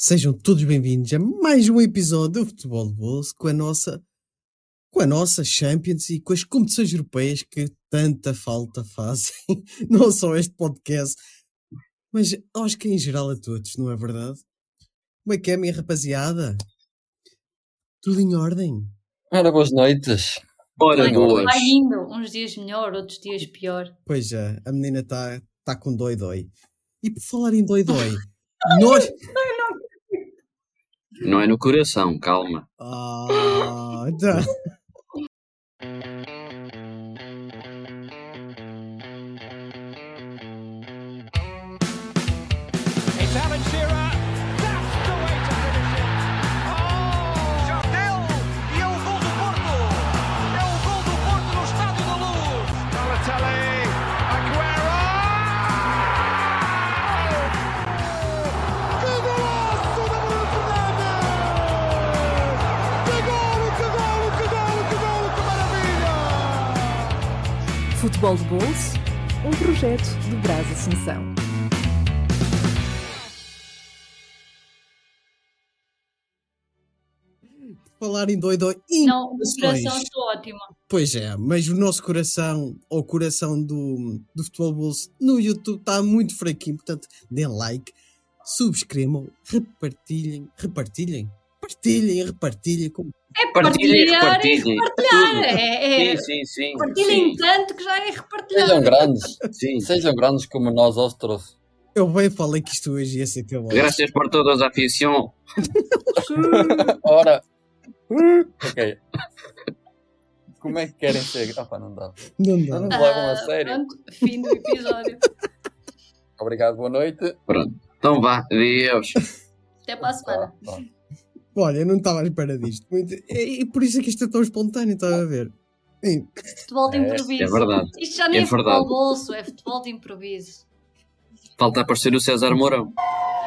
Sejam todos bem-vindos a mais um episódio do Futebol de Bolso com a nossa com a nossa Champions e com as competições europeias que tanta falta fazem, não só este podcast, mas acho que em geral a todos, não é verdade? Como é que é, minha rapaziada? Tudo em ordem? Ora, boas noites. Ora, boas. vai indo, uns dias melhor, outros dias pior. Pois é, a menina está tá com dói-dói. E por falar em dói-dói, nós... Não é no coração, calma. Ah, tá. Futebol de Bolso, um projeto do Brás Assunção. falar em dói-dói Não, o coração estou ótima. Pois é, mas o nosso coração, ou o coração do, do Futebol Bolso no YouTube está muito fraquinho, portanto, deem like, subscrevam, repartilhem, repartilhem, partilhem, repartilhem. Como... É Partilhem, partilhar e repartilhem. repartilhar. Tudo. É, é, Sim, sim, sim. partilhem sim, tanto que já é repartilhar. Sejam grandes. sim. Sejam grandes como nós outros. Eu bem falei que isto hoje ia ser cabal. Graças por todas a afición. Ora. ok. Como é que querem ser? Pá, não dá. Não Não dá. me levam a Ah, sério. Pronto, fim do episódio. Obrigado, boa noite. Pronto. Então vá, adeus. Até para a semana. Tá, tá. Olha, eu não estava à espera disto. Muito- E, e por isso é que isto é tão espontâneo, estava a ver. Sim, Futebol de É, improviso. é verdade. Isto já nem É é, futebol bolso, é futebol de improviso. Falta aparecer o César Mourão.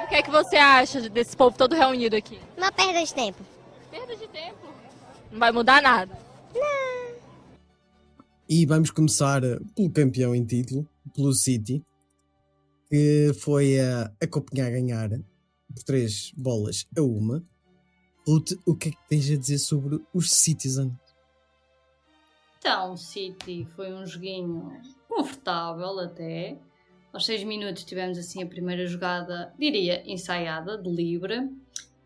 E o que é que você acha desse povo todo reunido aqui? Uma perda de tempo. Perda de tempo. Não vai mudar nada. E vamos começar eh, pelo campeão em título, pelo City, que foi a, a Copenhague ganhar por três bolas a uma. Ruth, o que é que tens a dizer sobre os Citizen? Então, o City foi um joguinho confortável até. Aos seis minutos tivemos assim a primeira jogada, diria, ensaiada, de livre.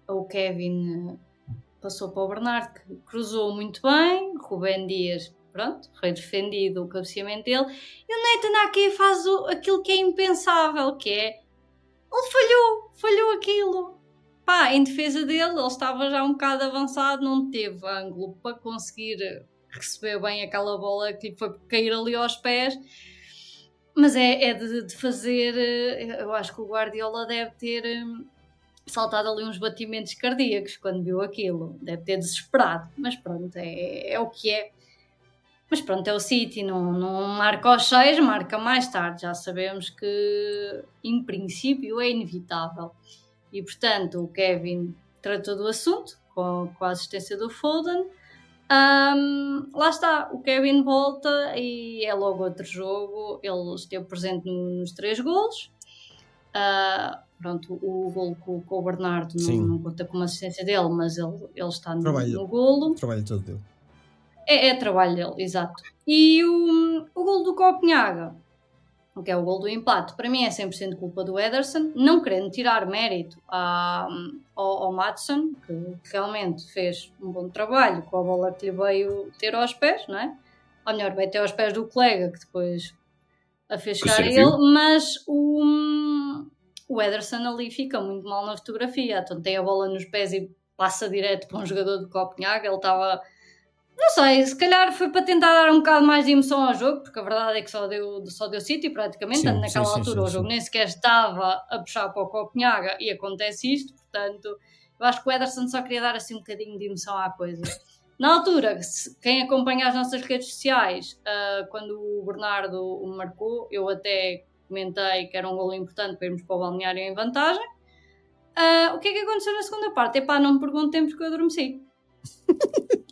O Kevin eh, passou para o Bernardo, que cruzou muito bem. Rubén Dias, pronto, foi defendido o cabeceamento dele. E o Nathan Ake faz o, aquilo que é impensável, que é... Ele falhou, falhou aquilo. Pá, em defesa dele, ele estava já um bocado avançado, não teve ângulo para conseguir receber bem aquela bola que lhe foi cair ali aos pés. Mas é, é de, de fazer. eh, Eu acho que o Guardiola deve ter eh, saltado ali uns batimentos cardíacos quando viu aquilo. Deve ter desesperado. Mas pronto, é, é o que é. Mas pronto, é o City, não, não marca aos seis, marca mais tarde. Já sabemos que, em princípio, é inevitável. E portanto, o Kevin tratou do assunto com, com a assistência do Foden. Ahm, lá está, o Kevin volta e é logo outro jogo. Ele esteve presente no- nos três golos. Ah, pronto, o golo com, com o Bernardo não, não conta como assistência dele, mas ele, ele está no, Trabalho. no golo. Trabalho todo dele. É, é trabalho dele, exato. E o, o gol do Copenhaga, que é o gol do empate, para mim é 100% culpa do Ederson, não querendo tirar mérito à- ao, ao Madsen, que realmente fez um bom trabalho com a bola que lhe veio ter aos pés, não é? Ou melhor, veio ter aos pés do colega, que depois a fez chegar a ele, mas o, o Ederson ali fica muito mal na fotografia, então tem a bola nos pés e passa direto para um jogador do Copenhaga, ele estava não sei, se calhar foi para tentar dar um bocado mais de emoção ao jogo, porque a verdade é que só deu, só deu City praticamente, Sim, naquela sim, altura sim, o jogo nem sequer estava a puxar para o Copenhaga e acontece isto, portanto eu acho que o Ederson só queria dar assim um bocadinho de emoção à coisa. Na altura, quem acompanha as nossas redes sociais, ah, quando o Bernardo o marcou, eu até comentei que era um golo importante para irmos para o balneário em vantagem. Ah, o que é que aconteceu na segunda parte? Epá, não me perguntem porque eu adormeci.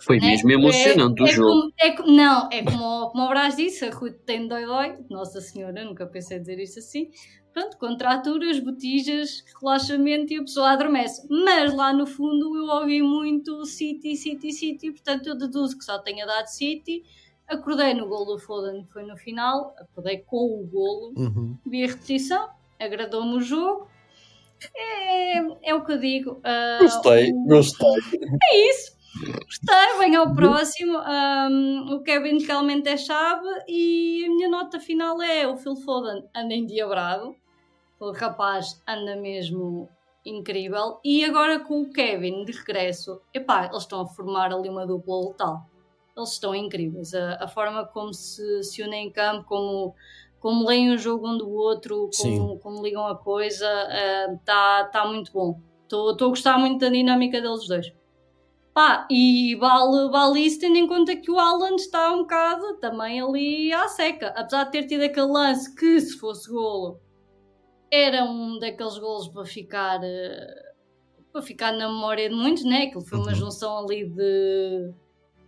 Foi né? mesmo emocionante é, o é jogo. Como, é, não, é como, como o Brás disse, a Ruth tem dói-dói. Nossa Senhora, nunca pensei dizer isto assim. Pronto, contraturas, botijas, relaxamento e a pessoa adormece. Mas lá no fundo eu ouvi muito City, City, City, portanto eu deduzo que só tenha dado City. Acordei no gol do Foden, que foi no final, acordei com o golo, Uhum. vi a repetição, agradou-me o jogo. É, é o que eu digo. ah, Gostei, o- gostei. é isso. Gostei, vem ao próximo. Ahm, o Kevin realmente é chave e a minha nota final é o Phil Foden anda endiabrado. O rapaz anda mesmo incrível. E agora com o Kevin de regresso, epá, eles estão a formar ali uma dupla letal. Eles estão incríveis. A, a forma como se, se unem em campo, como, como leem o jogo um do outro, como, como ligam a coisa, está tá muito bom. Estou a gostar muito da dinâmica deles dois. Pá, e vale, vale isso tendo em conta que o Alan está um bocado também ali à seca. Apesar de ter tido aquele lance que, se fosse golo, era um daqueles golos para ficar, eh, para ficar na memória de muitos, né? Aquilo foi uma Uhum. junção ali de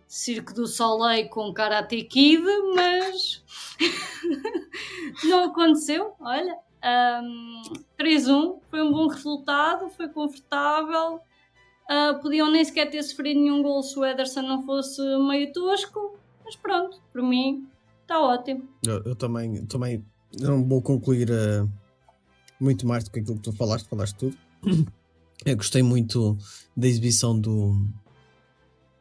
Circo do Soleil com Karate Kid, mas não aconteceu. Olha, Ahm, 3-1 foi um bom resultado, foi confortável. Ah, podiam nem sequer ter sofrido nenhum gol se o Ederson não fosse meio tosco, mas pronto, por mim está ótimo. Eu, eu também, também não vou concluir eh, muito mais do que aquilo que tu falaste, falaste tudo. Eu gostei muito da exibição do,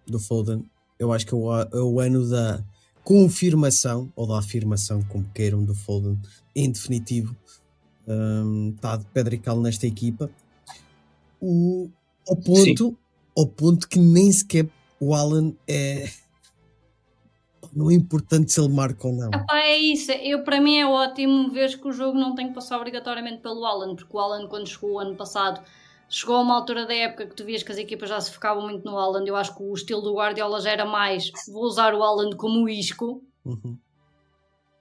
do Foden. Eu acho que é o, é o ano da confirmação, ou da afirmação, como queiram, do Foden, em definitivo. Hum, Está de pedra e cal nesta equipa. O, ao ponto, ao ponto que nem sequer o Alan é. Não é importante se ele marca ou não. Epá, é isso, eu, para mim é ótimo ver que o jogo não tem que passar obrigatoriamente pelo Alan, porque o Alan, quando chegou o ano passado, chegou a uma altura da época que tu vias que as equipas já se focavam muito no Alan. Eu acho que o estilo do Guardiola já era mais vou usar o Alan como isco. Uhum.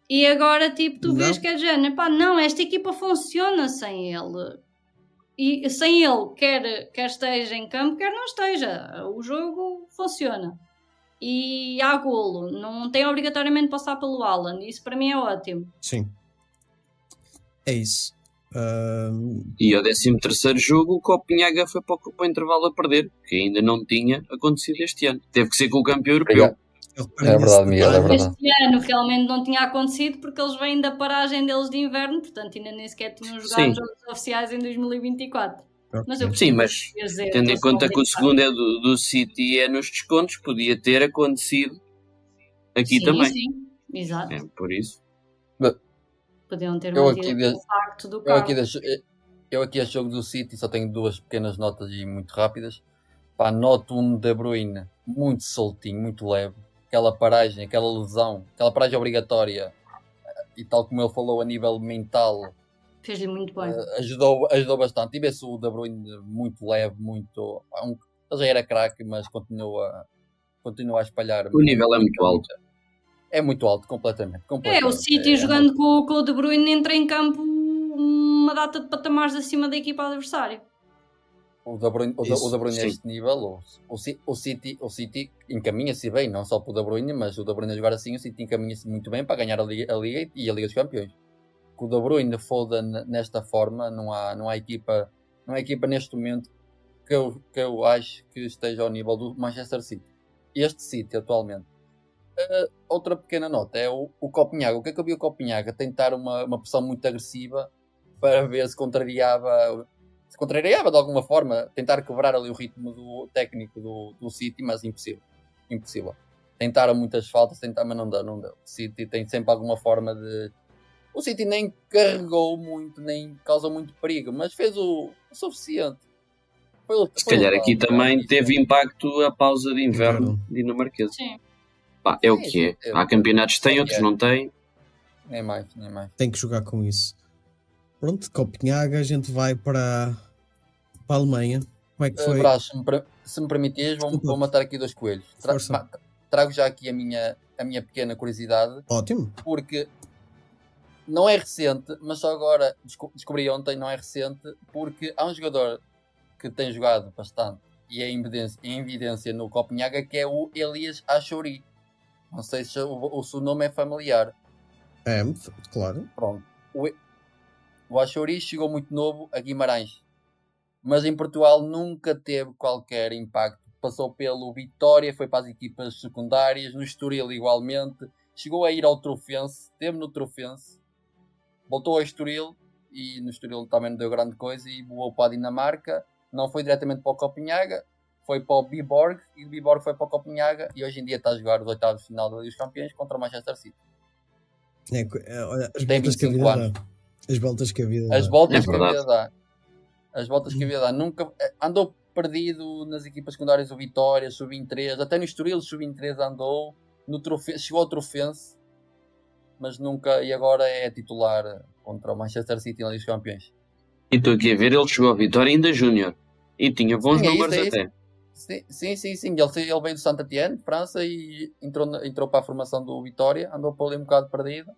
E agora, tipo, tu Não. vês que é de género, pá, não, esta equipa funciona sem ele. E sem ele, quer, quer esteja em campo, quer não esteja. O jogo funciona. E há golo. Não tem obrigatoriamente de passar pelo Alan. Isso para mim é ótimo. Sim. É isso. Ahm, E ao 13 terceiro jogo, o Copenhaga foi para o, para o intervalo a perder, que ainda não tinha acontecido este ano. Teve que ser com o campeão europeu. Obrigado. Eu É verdade, Miguel, é verdade. Este ano realmente não tinha acontecido porque eles vêm da paragem deles de inverno, portanto ainda nem sequer tinham jogado Sim. jogos oficiais em 2024. Mas eu. Sim, mas dizer, tendo em conta que o segundo é do, do City e é nos descontos, podia ter acontecido aqui sim, também. Sim, exato. É, por isso. Podiam ter Eu aqui o de- facto do Eu carro. aqui, deixo, eu aqui a jogo do City só tenho duas pequenas notas e muito rápidas. Pá, noto um De Bruyne muito soltinho, muito leve. Aquela paragem, aquela lesão, aquela paragem obrigatória e tal como ele falou a nível mental, Fez-lhe muito bem. eh, ajudou, ajudou bastante. E vê-se o De Bruyne muito leve, muito. pá, um- ele já era craque, mas continua, continua a espalhar. O nível é muito alto. É muito alto, completamente. É, completamente. o City É- jogando com, com o De Bruyne entra em campo uma data de patamares acima da equipa adversária. O De Bruyne, o De, Isso, De Bruyne a este nível, o, o, Ci- o City, o City encaminha-se bem, não só para o De Bruyne, mas o De Bruyne a jogar assim, o City encaminha-se muito bem para ganhar a Liga, a Liga e a Liga dos Campeões. Com o De Bruyne Foden nesta forma, não há, não há equipa, não há equipa neste momento que eu, que eu acho que esteja ao nível do Manchester City. Este City atualmente. Uh, outra pequena nota é o, o Copenhaga. O que é que eu vi o Copenhaga? Tentar uma, uma pressão muito agressiva para ver se contrariava se contrariava de alguma forma, tentar quebrar ali o ritmo do técnico do, do City, mas impossível. Impossível. Tentaram muitas faltas, tentaram, mas não deu, não deu. O City tem sempre alguma forma de. O City nem carregou muito, nem causou muito perigo, mas fez o, o suficiente. Foi o- Se foi calhar aqui também teve impacto a pausa de inverno dinamarquesa. Sim. Pá, é o Sim, que é. Há campeonatos que têm, É. outros não têm. Nem mais, nem mais. tem que jogar com isso. Pronto, Copenhaga, a gente vai para, para a Alemanha. Como é que Uh, foi? Brás, se me, se me permitires, vou, vou matar aqui dois coelhos. Tra- trago já aqui a minha, a minha pequena curiosidade. Ótimo. porque não é recente, mas só agora desco- descobri ontem, não é recente, porque há um jogador que tem jogado bastante e é em evidência, em evidência no Copenhaga que é o Elias Achouri. Não sei se o, o seu nome é familiar. É, claro. Pronto. O, o Achouri chegou muito novo a Guimarães, mas em Portugal nunca teve qualquer impacto. Passou pelo Vitória, foi para as equipas secundárias, no Estoril igualmente, chegou a ir ao Trofense, teve no Trofense, voltou ao Estoril e no Estoril também não deu grande coisa e voou para a Dinamarca, não foi diretamente para o Copenhaga, foi para o Biborg e o Biborg foi para o Copenhaga e hoje em dia está a jogar os oitavos de final da Liga dos Campeões contra o Manchester City. É, é, olha, as Tem voltas que a 25 vida anos. dá. As voltas que a vida As dá. voltas É que a vida dá. As voltas que a vida dá. Nunca andou perdido nas equipas secundárias do Vitória, sub-23, até no Estoril sub-23 andou, no trofe... chegou ao Trofense, mas nunca, e agora é titular contra o Manchester City na Liga dos Campeões. E estou aqui a ver, ele chegou à vitória ainda Júnior. E tinha bons Sim, é números é isso. até. Sim, sim, sim, sim. Ele, ele veio do Saint-Étienne, França, e entrou, entrou para a formação do Vitória, andou por ali um bocado perdido.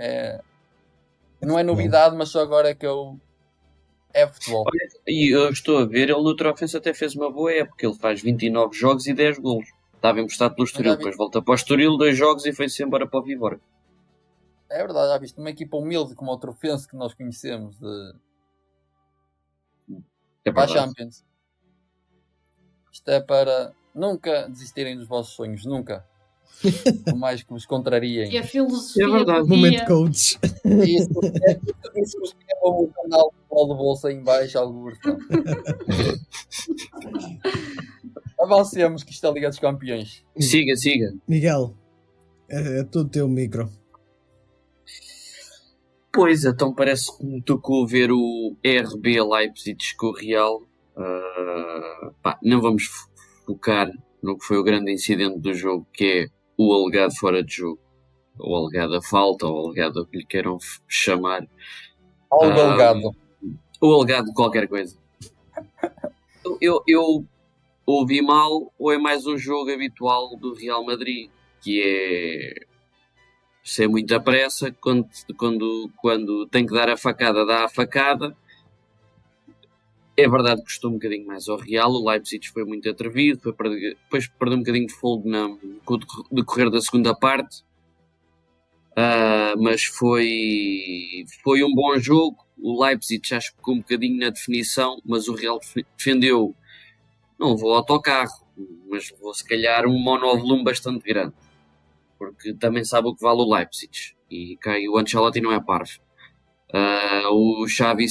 É... Não é novidade, mas só agora é que eu. É futebol. E eu estou a ver, ele no Trofense até fez uma boa época. Ele faz 29 jogos e 10 golos. Estava emprestado pelo Estoril, depois volta para o Estoril, dois jogos e foi-se embora para o Vivor. É verdade, já viste, uma equipa humilde como o Trofense que nós conhecemos de, É para a. Champions. Isto é para nunca desistirem dos vossos sonhos, nunca. Por mais que vos contrariem. E a filosofia. É verdade. Momento coach. Isso, isso vos o canal do Bolsa em baixo, alguns. não. Avancemos que isto é a Liga dos Campeões. Siga, siga. Miguel, é, é tudo teu micro. Pois, então parece que me tocou ver o RB Leipzig com o Real. Ah, pá, não vamos fo- focar no que foi o grande incidente do jogo, que é o alegado fora de jogo. Ou alegada falta, ou alegado o que lhe queiram chamar. Ao Ah, Delgado. Ou alegado qualquer coisa. Eu, eu, eu ouvi mal, ou é mais um jogo habitual do Real Madrid, que é sem muita pressa, quando, quando, quando tem que dar a facada, dá a facada. É verdade que custou um bocadinho mais ao Real, o Leipzig foi muito atrevido, foi perder- depois perdeu um bocadinho de fogo na, com o decor- decorrer da segunda parte, Ah, mas foi, foi um bom jogo. O Leipzig já ficou um bocadinho na definição, mas o Real defe- defendeu, não levou autocarro, mas levou se calhar um monovolume bastante grande porque também sabe o que vale o Leipzig. E cai, o Ancelotti não é parvo. Ah, o Xavi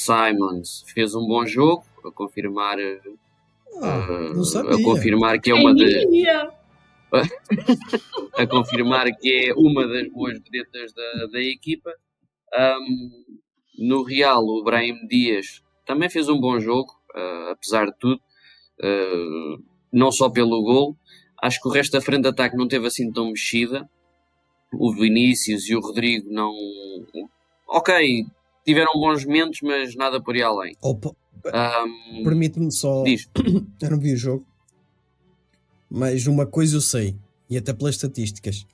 Simons fez um bom jogo, a confirmar, Ah, ah, não a confirmar que é uma de, Ia. a confirmar que é uma das boas vedetas da, da equipa. Ahm, no Real, o Brahim Dias também fez um bom jogo, ah, apesar de tudo, Ah, não só pelo gol. Acho que o resto da frente de ataque não teve assim tão mexida. O Vinícius e o Rodrigo não. Ok, tiveram bons momentos, mas nada por aí além. Ahm, Permite-me só. diz, Eu não vi o jogo, mas uma coisa eu sei, e até pelas estatísticas: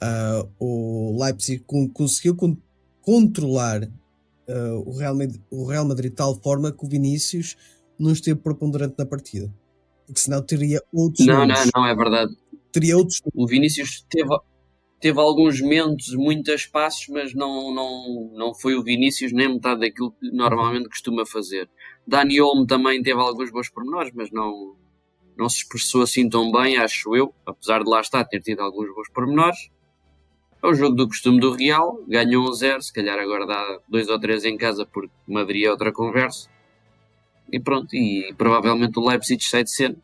ah, o Leipzig con- conseguiu con- controlar ah, o, Real Madrid, o Real Madrid de tal forma que o Vinícius não esteve preponderante na partida, porque senão teria outros não, não, números. não, é verdade. Teria outros o Vinícius teve, teve alguns momentos, muitos passos, mas não, não, não foi o Vinícius nem metade daquilo que normalmente costuma fazer. Dani Olmo também teve alguns bons pormenores, mas não, não se expressou assim tão bem, acho eu, apesar de lá estar ter tido alguns bons pormenores. É o jogo do costume do Real, ganhou um zero, se calhar agora dá dois ou três em casa porque Madrid é outra conversa. E pronto, e provavelmente o Leipzig sai de cena,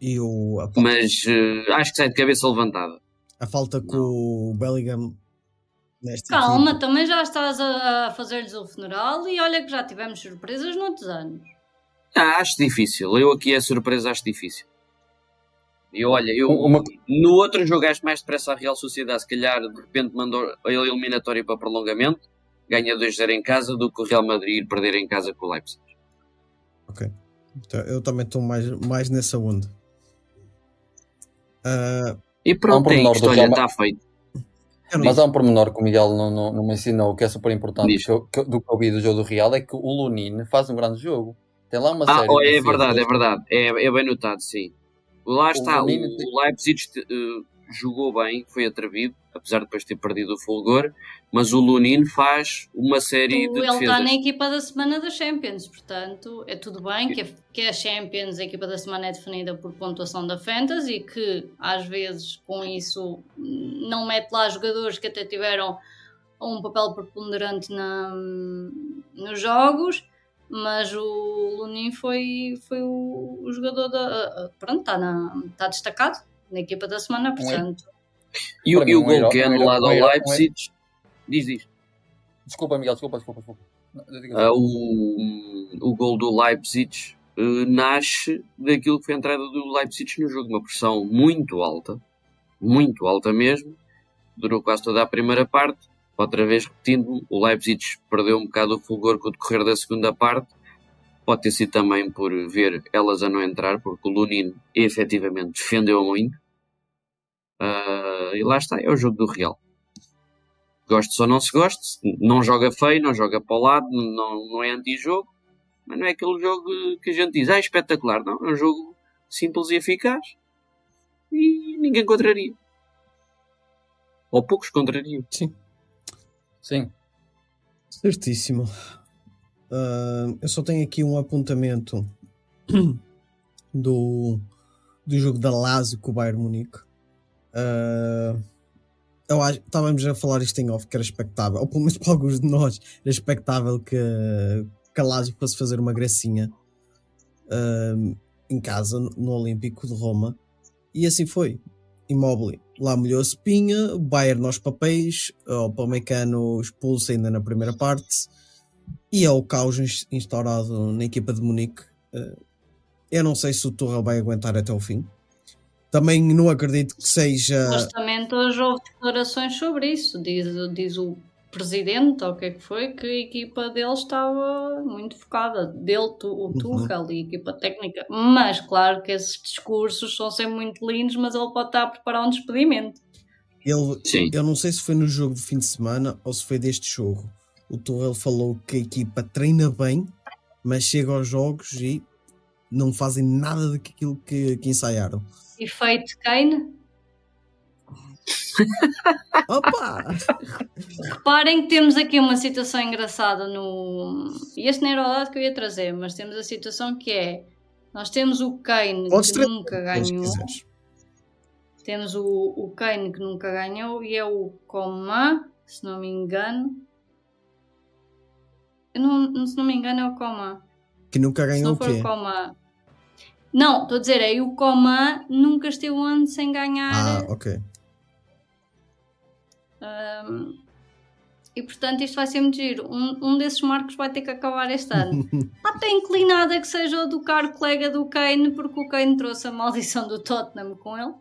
e o, mas eh, acho que sai de cabeça levantada. A falta com o Bellingham nesta Calma, também já estás a, a fazer-lhes o funeral e olha que já tivemos surpresas noutros anos. Ah, acho difícil. Eu aqui a surpresa acho difícil. E olha, eu Uma- no outro jogo acho mais depressa a Real Sociedade, se calhar de repente mandou a eliminatória para prolongamento, ganha 2-0 em casa, do que o Real Madrid ir perder em casa com o Leipzig. Então, Eu também estou mais, mais nessa onda. Ah, E um pronto, é olha, Real Ma- está não- Mas há um pormenor que o Miguel não, não, não me ensinou, que é super importante que eu- que eu- do que eu vi do jogo do Real, é que o Lunin faz um grande jogo. Tem lá uma Ah, série oh, de é verdade, é verdade. É, é bem notado, sim. Lá está, o, Lamine tem- o Leipzig eh, jogou bem, foi atrevido, apesar de depois ter perdido o fulgor, mas o Lunin faz uma série de ele está defesas. na equipa da semana da Champions, portanto é tudo bem que a, que a Champions, a equipa da semana é definida por pontuação da Fantasy, que às vezes com isso não mete lá jogadores que até tiveram um papel preponderante na, nos jogos, mas o Lunin foi, foi o, o jogador da. Pronto, está, na, está destacado na equipa da semana, portanto. E, o- e o gol que é anulado ao Leipzig, diz isto. Desculpa, Miguel, desculpa, desculpa, desculpa. Digo Ah, o, o gol do Leipzig eh, nasce daquilo que foi a entrada do Leipzig no jogo, uma pressão muito alta, muito alta mesmo, durou quase toda a primeira parte. Outra vez repetindo, o Leipzig perdeu um bocado o fulgor com o decorrer da segunda parte. Pode ter sido também por ver elas a não entrar, porque o Lunin efetivamente defendeu muito. Ah, e lá está, é o jogo do Real. Goste ou não se goste, não joga feio, não joga para o lado, não, não é anti-jogo, mas não é aquele jogo que a gente diz, ah, é espetacular. Não, é um jogo simples e eficaz e ninguém contraria. Ou poucos contrariam. Sim. Certíssimo. Ah, eu só tenho aqui um apontamento do, do jogo da Lazio com o Bayern Munique. Ah, eu acho, estávamos a falar isto em off, que era expectável, ou pelo menos para alguns de nós, era expectável que, que a Lazio fosse fazer uma gracinha ah, em casa, no- Olímpico de Roma, e assim foi. Immobile lá molhou a espinha, o Bayern aos papéis, o Palmecano expulso ainda na primeira parte e é o caos ins- instaurado na equipa de Munique. Eh, Eu não sei se o Torre vai aguentar até o fim. Também não acredito que seja. Supostamente hoje houve declarações sobre isso. Diz, diz o presidente, ou o que é que foi, que a equipa dele estava muito focada. Dele, tu, o Tuchel e a equipa técnica. Mas claro que esses discursos são sempre muito lindos, mas ele pode estar a preparar um despedimento. Ele, Sim. eu não sei se foi no jogo de fim de semana ou se foi deste jogo. O Torre falou que a equipa treina bem, mas chega aos jogos e não fazem nada daquilo que, que ensaiaram. Efeito Kane. Opa! Reparem que temos aqui uma situação engraçada no. E este não era o dado que eu ia trazer, mas temos a situação que é. Nós temos o Kane Podes que nunca ganhou. Temos o, o Kane que nunca ganhou e é o Coman, se não me engano. Não, se não me engano é o Coman. Que nunca ganhou o quê? o Coman. Não, estou a dizer, é o Coman nunca esteve um ano sem ganhar. Ah, ok. Um, e portanto isto vai ser muito giro. Um, um desses marcos vai ter que acabar este ano. Está até inclinada que seja o do caro colega do Kane, porque o Kane trouxe a maldição do Tottenham com ele.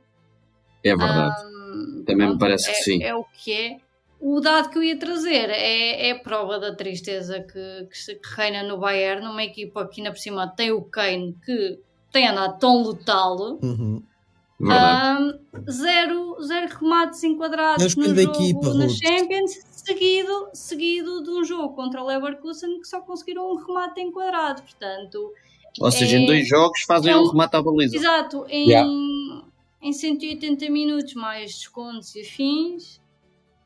É verdade. Um, Também me parece é, que sim. É o que é. O dado que eu ia trazer é, é prova da tristeza que, que reina no Bayern, numa equipa que ainda por cima tem o Kane que tem andado tão letalo. Uhum. Um, zero, zero remates É enquadrados no jogo equipa, na Ruth. Champions, seguido, seguido de um jogo contra o Leverkusen que só conseguiram um remate enquadrado. Portanto, Ou seja, é- em dois jogos fazem é um um- remate à baliza. exato, em, Yeah. em 180 minutos mais descontos e afins,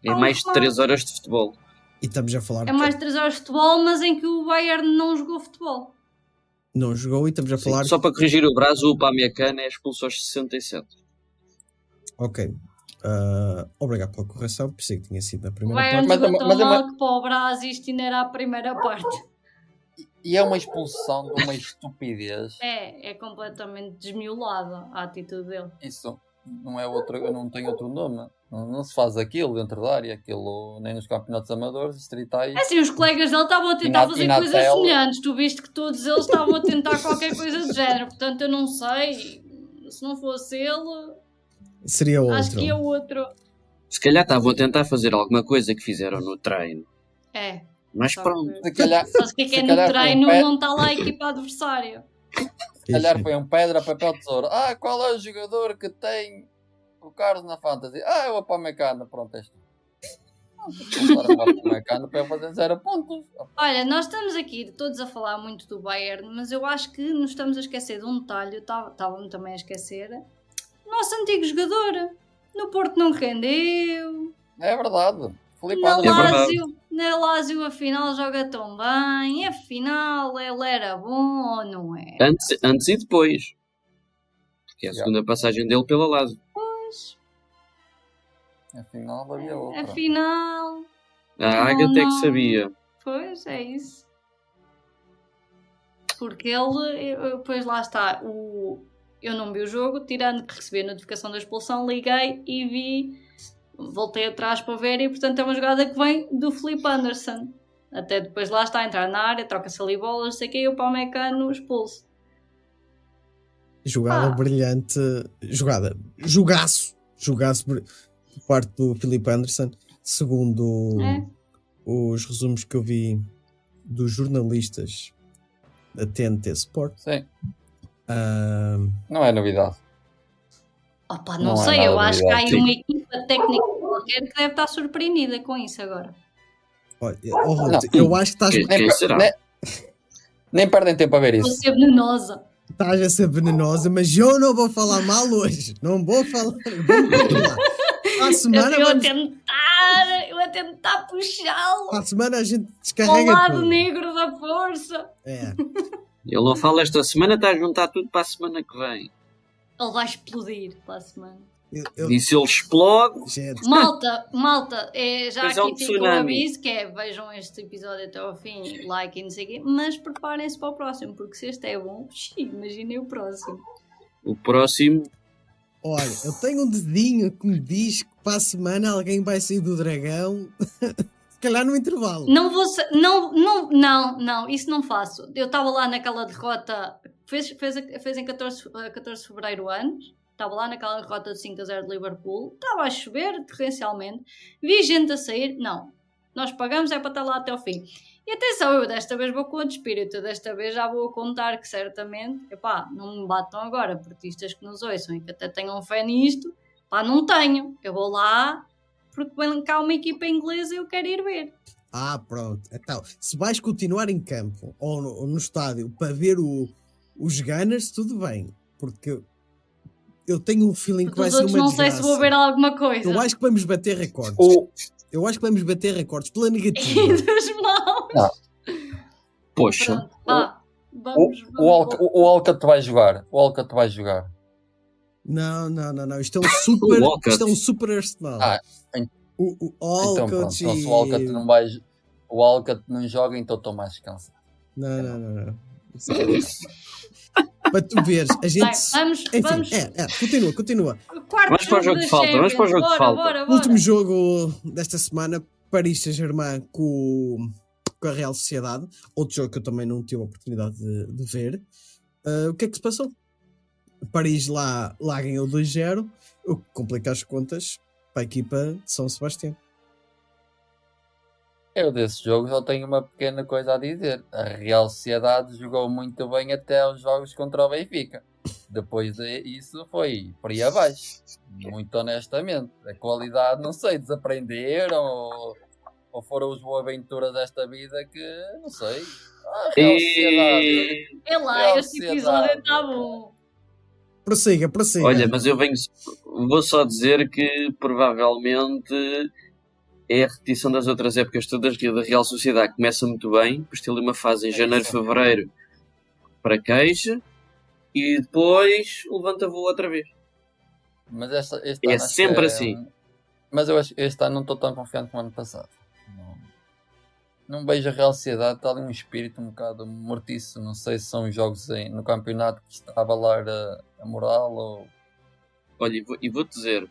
É mais de 3 horas de futebol. E estamos a falar é mais de 3 horas de futebol, mas em que o Bayern não jogou futebol. Não jogou e estamos a Sim, falar. Só para corrigir o braço, o Pamecano é expulso aos 67. Ok. Ah, obrigado pela correção, pensei que tinha sido na primeira Bayern parte. Mas é uma- tão mas é uma- mal que para o Brás isto ainda era a primeira parte. E é uma expulsão de uma estupidez. É, é completamente desmiolada a atitude dele. Isso não é outro, eu não tenho outro nome. Não, não se faz aquilo dentro da área, aquilo nem nos campeonatos amadores, distritais. É assim, os colegas dele estavam a tentar na- fazer coisas tela- semelhantes. Tu viste que todos eles estavam a tentar qualquer coisa do género. Portanto, eu não sei. Se não fosse ele, Seria outro. acho que é outro. Se calhar estavam a tentar fazer alguma coisa que fizeram no treino. É. Mas pronto. que- Se calhar, Só se que é que é no um treino pé- não está lá a equipa adversária. Se calhar foi um pedra, papel, tesouro. Ah, qual é o jogador que tem o Carlos na Fantasy? Ah, é o Apamecano. Pronto, é isto. Começaram a para para fazer zero pontos. Olha, nós estamos aqui todos a falar muito do Bayern, mas eu acho que nos estamos a esquecer de um detalhe, estava-me também a esquecer. Nosso antigo jogador. No Porto não rendeu. É verdade. Filipe Na. É. Lásio, na Lásio afinal joga tão bem. Afinal ele era bom ou não é? Antes, antes e depois. Que é a Já. segunda passagem dele pela Lazio. Pois, Afinal havia outra. afinal, A Ágata é que sabia. pois é isso. Porque ele, pois lá está, o, eu não vi o jogo, tirando que recebi a notificação da expulsão, liguei e vi, voltei atrás para ver e portanto é uma jogada que vem do Felipe Anderson. Até depois lá está, entrar na área, troca-se ali bolas, não sei o que, e o Palmecano expulso. Jogada Ah. brilhante. Jogada. Jogaço. Jogaço por parte do Filipe Anderson. Segundo É. os resumos que eu vi dos jornalistas da TNT Sport. Sim, ah, não é novidade. Opa, não, Não é sei, nada eu acho que há aí uma equipa técnica qualquer que deve estar surpreendida com isso agora. olha, oh, eu acho que estás, Que- Nem, nem, nem perdem tempo a ver Vou isso. ser venenosa. estás a ser venenosa, mas eu não vou falar mal hoje. Não vou falar. Vamos continuar. Para a Eu, semana, eu a vamos, tentar, eu a tentar puxá-lo a semana a gente descarrega lado tudo. negro da força. É. Ele não fala esta semana, está a juntar tudo para a semana que vem. Ele vai explodir para a semana. Eu, eu- E se ele explode, gente, Malta, malta, é, já Pois é um aqui fica o tsunami. aviso que é vejam este episódio até ao fim, like e não sei o quê, mas preparem-se para o próximo, porque se este é bom, imaginem o próximo. o próximo. olha, eu tenho um dedinho que me diz que para a semana alguém vai sair do dragão. Se calhar no intervalo. Não vou não, não, não, não, isso não faço. Eu estava lá naquela derrota, fez, fez, fez em 14, eh, 14 de fevereiro anos, estava lá naquela derrota de 5 a 0 de Liverpool, estava a chover torrencialmente, vi gente a sair, não, nós pagamos é para estar lá até ao fim. E atenção, eu desta vez vou com outro espírito, desta vez já vou contar que certamente, epá, não me batam agora, portistas que nos ouçam e que até tenham fé nisto, pá, não tenho, eu vou lá porque vem cá uma equipa inglesa e eu quero ir ver. Ah, pronto. Então, se vais continuar em campo ou no, ou no estádio para ver o- os Gunners, tudo bem. Porque eu tenho um feeling que vai ser uma não sei desgraça. se vou ver alguma coisa. Eu acho que vamos bater recordes. O, Eu acho que vamos bater recordes pela E negativa. dos maus. Poxa, o, o, Alca- o, o Alcat vai jogar. O Alcat vai jogar. não, não, não, não. Isto é um super, isto é um super Arsenal. Ah, em- o, o então pronto. Alcott Então, e... se o Alcat não vai. O Alcat não joga, então estou mais descansado. Não, não, não, não. É- para tu veres, a gente... Bem, vamos, Enfim, vamos. é, é, continua, continua. Quarto Vamos para o jogo que falta, vamos para o jogo que Champions. falta. Bora, bora, bora. Último jogo desta semana, Paris Saint-Germain com, com a Real Sociedade. Outro jogo que eu também não tive a oportunidade de, de ver. Ah, o que é que se passou? Paris lá, lá ganhou 2-0, o que complica as contas para a equipa de São Sebastião. Eu desse jogo só tenho uma pequena coisa a dizer. A Real Sociedade jogou muito bem até aos jogos contra o Benfica. Depois disso foi por aí abaixo. Muito honestamente. A qualidade, não sei, desaprenderam ou, ou foram os boas-aventuras desta vida que não sei. A Real Sociedade. É lá, este episódio está bom. Prossiga, prossiga. Olha, mas eu venho. Vou só dizer que provavelmente é a repetição das outras épocas todas da Real Sociedade começa muito bem, depois tem ali uma fase em janeiro, fevereiro para queixa e depois levanta voo outra vez. Mas esta, este É sempre assim. Mas eu acho que este ano não estou tão confiante como ano passado. Não, não vejo a Real Sociedade, está ali um espírito um bocado mortiço. Não sei se são os jogos em- no campeonato que está a abalar a, a moral ou. Olha, e vou- vou-te dizer,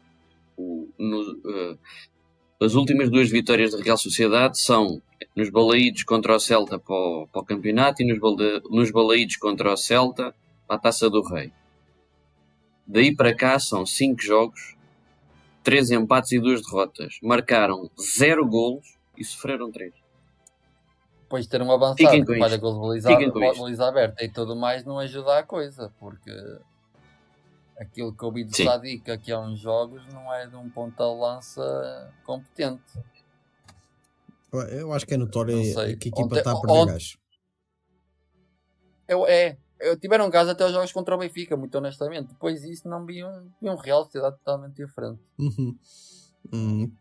o- no, eh, as últimas duas vitórias da Real Sociedade são nos balaídos contra o Celta para o, para o campeonato e nos, balde- nos balaídos contra o Celta para a Taça do Rei. Daí para cá são cinco jogos, três empates e duas derrotas. Marcaram zero golos e sofreram três. Depois de ter um avançado que falha isto. gols baliza, baliza aberta e tudo mais, não ajuda a coisa, porque aquilo que eu vi de Sim. Sadiq aqui há uns jogos não é de um ponta de lança competente. Eu acho que é notório que a equipa Ontem- está a perder ontem- gás. Eu, é, eu tiveram gás até os jogos contra o Benfica, muito honestamente. Depois disso não vi um, vi um Real Sociedade totalmente diferente. Uhum. Hum,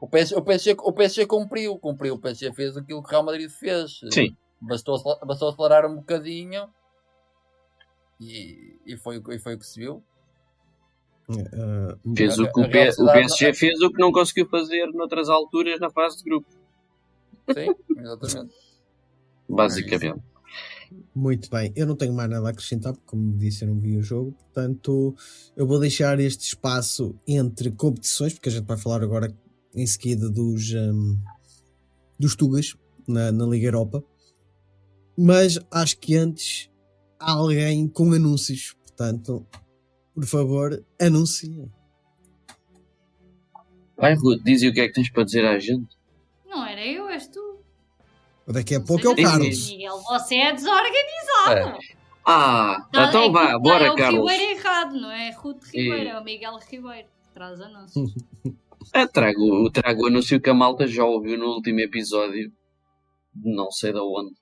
O PSG, o, PSG, o PSG cumpriu, cumpriu. O PSG fez aquilo que o Real Madrid fez. Sim. Bastou, bastou acelerar um bocadinho e, e, foi, o que- e foi o que se viu. eh, Fez A- o que o, o PSG fez o que não conseguiu fazer noutras alturas na fase de grupo, Sim, exatamente. basicamente. Muito bem, eu não tenho mais nada a acrescentar, porque, como disse, eu não vi o jogo, portanto, eu vou deixar este espaço entre competições, porque a gente vai falar agora em seguida dos, hum, dos Tugas na, na Liga Europa, mas acho que antes alguém com anúncios, portanto, por favor, anunciem. Vai, Ruth, diz o que é que tens para dizer à gente. Não era eu, és tu. Daqui a pouco é o Carlos. Miguel, você é desorganizado. Ah, Tá, então é vá, que bora, é o Carlos. Ribeiro errado, não é Ruth Ribeiro, E- é o Miguel Ribeiro que traz anúncios. Ah, trago, trago o anúncio que a malta já ouviu no último episódio, não sei de onde.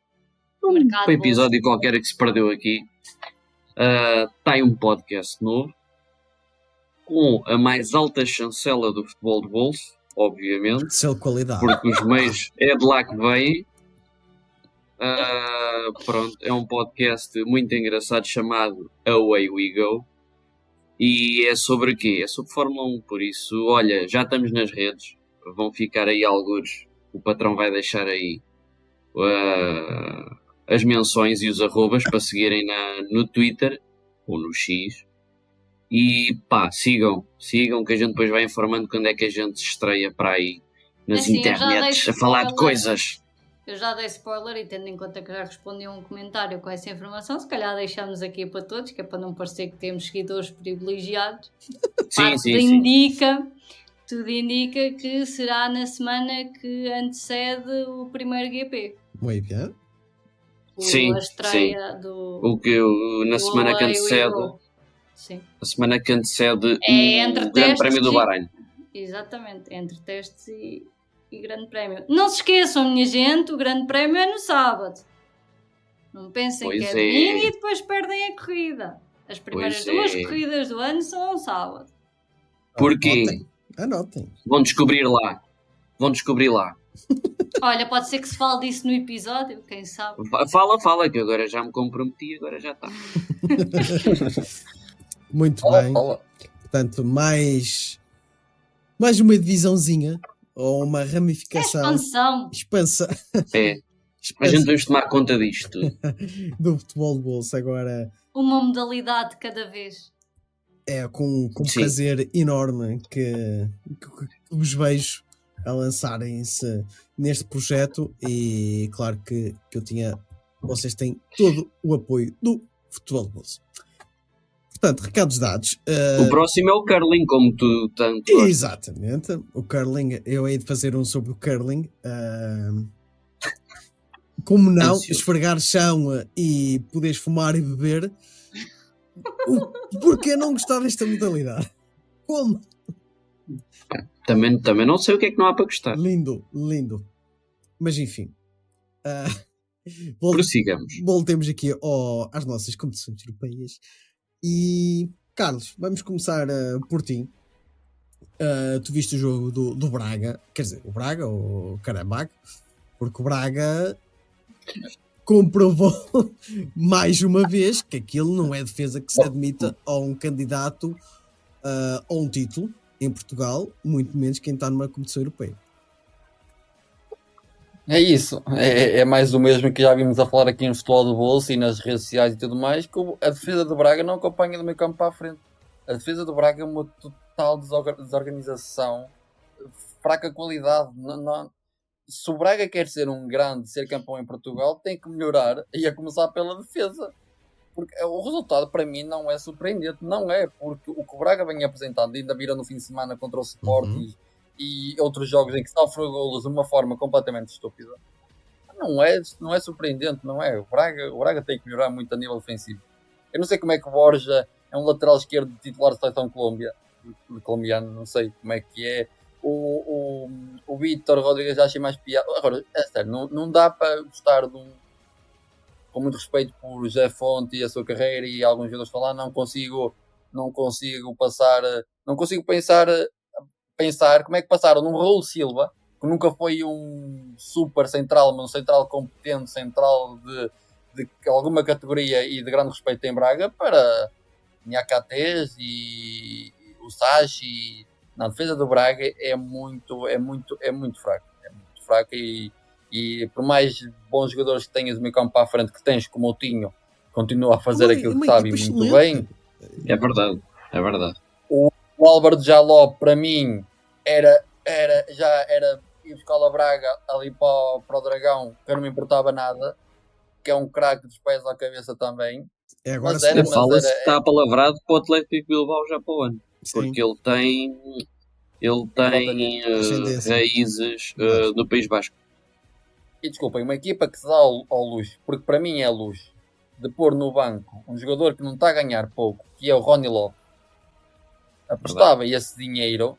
Mercado Foi episódio qualquer que se perdeu aqui. Ah, tem um podcast novo com a mais alta chancela do futebol de bolso, obviamente, de qualidade. porque os meios é de lá que vêm. Ah, pronto, é um podcast muito engraçado chamado Away We Go. E é sobre quê? É sobre Fórmula 1. Por isso, olha, já estamos nas redes. Vão ficar aí alguns. O patrão vai deixar aí ah, as menções e os arrobas para seguirem na, no Twitter ou no X. E pá, sigam, sigam que a gente depois vai informando quando é que a gente se estreia para aí nas Assim, internets a falar de coisas. Eu já dei spoiler e tendo em conta que já respondi a um comentário com essa informação, se calhar deixamos aqui para todos, que é para não parecer que temos seguidores privilegiados. Sim, Parte sim, tudo sim. indica, tudo indica que será na semana que antecede o primeiro GP. Muito bem. O- Sim, a estreia do. O que o- na do semana que antecede. Sim, a semana que antecede É entre o Grande Prémio do e- Bahrein. exatamente. Entre testes e, e Grande Prémio. Não se esqueçam, minha gente, o Grande Prémio é no sábado. Não pensem Pois que é, é. domingo e depois perdem a corrida. As primeiras Pois duas é. corridas do ano são ao sábado. Porquê? Anotem. Anotem. Vão descobrir lá. Vão descobrir lá. Olha, pode ser que se fale disso no episódio, quem sabe. Fa- Fala, fala, que agora já me comprometi, agora já está. Muito Fala, bem. fala. Portanto, mais, mais uma divisãozinha ou uma É ramificação, expansão. expansão, É. A gente vamos tomar conta disto. do futebol de bolsa. Agora Uma modalidade de cada vez. é com, com Sim. prazer enorme que, que, que vos vejo a lançarem-se neste projeto e claro que, que eu tinha, vocês têm todo o apoio do futebol de bolsa. Portanto, recados dados. eh, O próximo é o curling, como tu tanto. Exatamente. O curling, eu hei de fazer um sobre o curling. ahm, como não, Ansioso. esfregar chão eh, e poderes fumar e beber. O, porquê não gostar desta modalidade? Como? Também, também não sei o que é que não há para gostar. Lindo, lindo. Mas enfim. vol- Prossigamos. voltemos aqui ao- às nossas competições europeias. E, Carlos, vamos começar ah, por ti. Ah, tu viste o jogo do, do Braga, quer dizer, o Braga ou o Carambag, porque o Braga comprovou mais uma vez que aquilo não é defesa que se admita a um candidato ah, a um título em Portugal, muito menos quem está numa competição europeia. É isso. É, é mais o mesmo que já vimos a falar aqui no futebol do bolso e nas redes sociais e tudo mais, que a defesa do Braga não acompanha do meio campo para a frente. A defesa do Braga é uma total desorga- desorganização, fraca qualidade. Não, não- Se o Braga quer ser um grande, ser campeão em Portugal, tem que melhorar e a começar pela defesa. Porque o resultado para mim não é surpreendente, não é, porque o que o Braga vem apresentando, ainda viram no fim de semana contra o Sporting e outros jogos em que sofre golos de uma forma completamente estúpida, não é, não é surpreendente, não é? O Braga, o Braga tem que melhorar muito a nível ofensivo. Eu não sei como é que o Borja é um lateral esquerdo titular da seleção Colômbia, colombiano, não sei como é que é. o, o, o Vitor Rodrigues acha mais piada. Agora, é sério, não, não dá para gostar de um. Com muito respeito por José Fonte e a sua carreira e alguns jogadores falar, não consigo, não consigo passar, não consigo pensar, pensar como é que passaram num Raul Silva, que nunca foi um super central, mas um central competente, central de, de alguma categoria e de grande respeito em Braga, para Nhakates e o Sachi na defesa do Braga é muito, é muito, é muito fraco. É muito fraco e, e por mais bons jogadores que tenhas no meio campo para a frente que tens, como o Tinho, continua a fazer aquilo que sabe muito bem. É verdade, é verdade. O Álvaro Jaló, para mim, era, era, já era ir buscar a Braga ali para, o- para o Dragão, que eu não me importava nada, que é um craque dos pés à cabeça também. É agora Mas era- Fala-se que está apalavrado para o Atlético Bilbao já para o ano. Sim. Porque ele tem, ele tem Ascendência. raízes eh, no País Basco. E desculpem, uma equipa que se dá ao, ao luxo, porque para mim é luxo, de pôr no banco um jogador que não está a ganhar pouco, que é o Ronnie Lopes, apostava esse dinheiro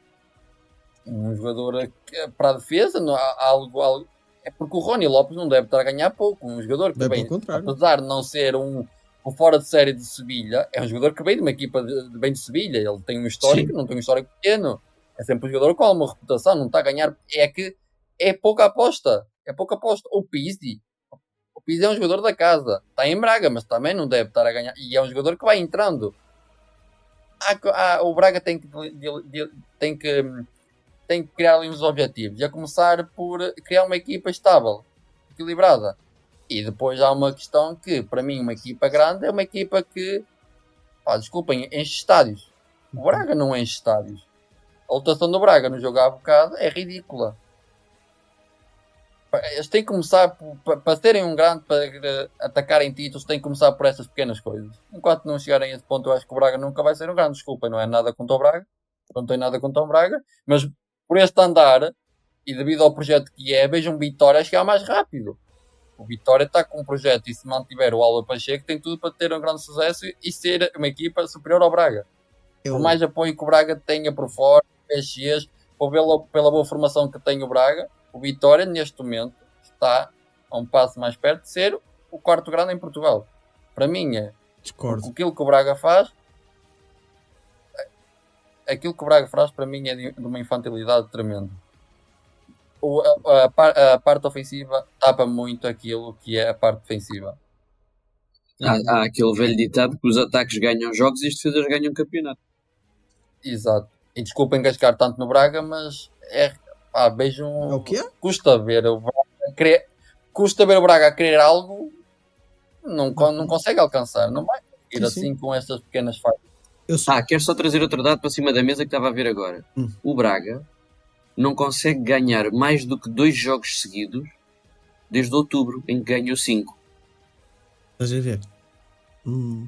um jogador que- para a defesa, não, algo, algo- é porque o Ronnie Lopes não deve estar a ganhar pouco. Um jogador que vem, apesar de não ser um, um fora de série de Sevilha, é um jogador que vem de uma equipa de, de bem de Sevilha. Ele tem um histórico, não tem um histórico pequeno. É sempre um jogador com alguma reputação, não está a ganhar. É que é pouca aposta. É pouca aposta. O Pizzi. O Pizzi é um jogador da casa. Está em Braga, mas também não deve estar a ganhar. E é um jogador que vai entrando. O Braga tem que, tem, que, tem que criar ali uns objetivos. E a começar por criar uma equipa estável, equilibrada. E depois há uma questão que, para mim, uma equipa grande é uma equipa que, pá, desculpem, enche estádios. O Braga não enche estádios. A lotação do Braga no jogo há bocado é ridícula. Eles têm que começar, para terem um grande, para eh, atacarem títulos, têm que começar por essas pequenas coisas. Enquanto não chegarem a esse ponto, eu acho que o Braga nunca vai ser um grande. Desculpa, não é nada contra o Braga. Não tenho nada contra o Braga. Mas por este andar, e devido ao projeto que é, vejam Vitória a chegar mais rápido. O Vitória está com um projeto e se mantiver o Alba Pacheco, tem tudo para ter um grande sucesso e ser uma equipa superior ao Braga. Eu- Por mais apoio que o Braga tenha por fora, PSGs, por pela, pela boa formação que tem o Braga, o Vitória, neste momento, está a um passo mais perto de ser o quarto grande em Portugal. Para mim, é Discordo. aquilo que o Braga faz, aquilo que o Braga faz, para mim, é de de uma infantilidade tremenda. O- a, a par- a parte ofensiva tapa muito aquilo que é a parte defensiva. Há, há aquele velho ditado que os ataques ganham jogos e as defesas ganham campeonato. Exato. E desculpem cascar tanto no Braga, mas é. Vejo um. É o que é? Custa ver o Braga querer. Custa ver o Braga a querer algo. Não, não consegue alcançar. Não vai ir Sim, assim sim. com estas pequenas falhas. Eu sou... Ah, quero só trazer outro dado para cima da mesa que estava a ver agora. Hum. O Braga não consegue ganhar mais do que dois jogos seguidos desde outubro, em que ganhou cinco. Estás a ver? Hum.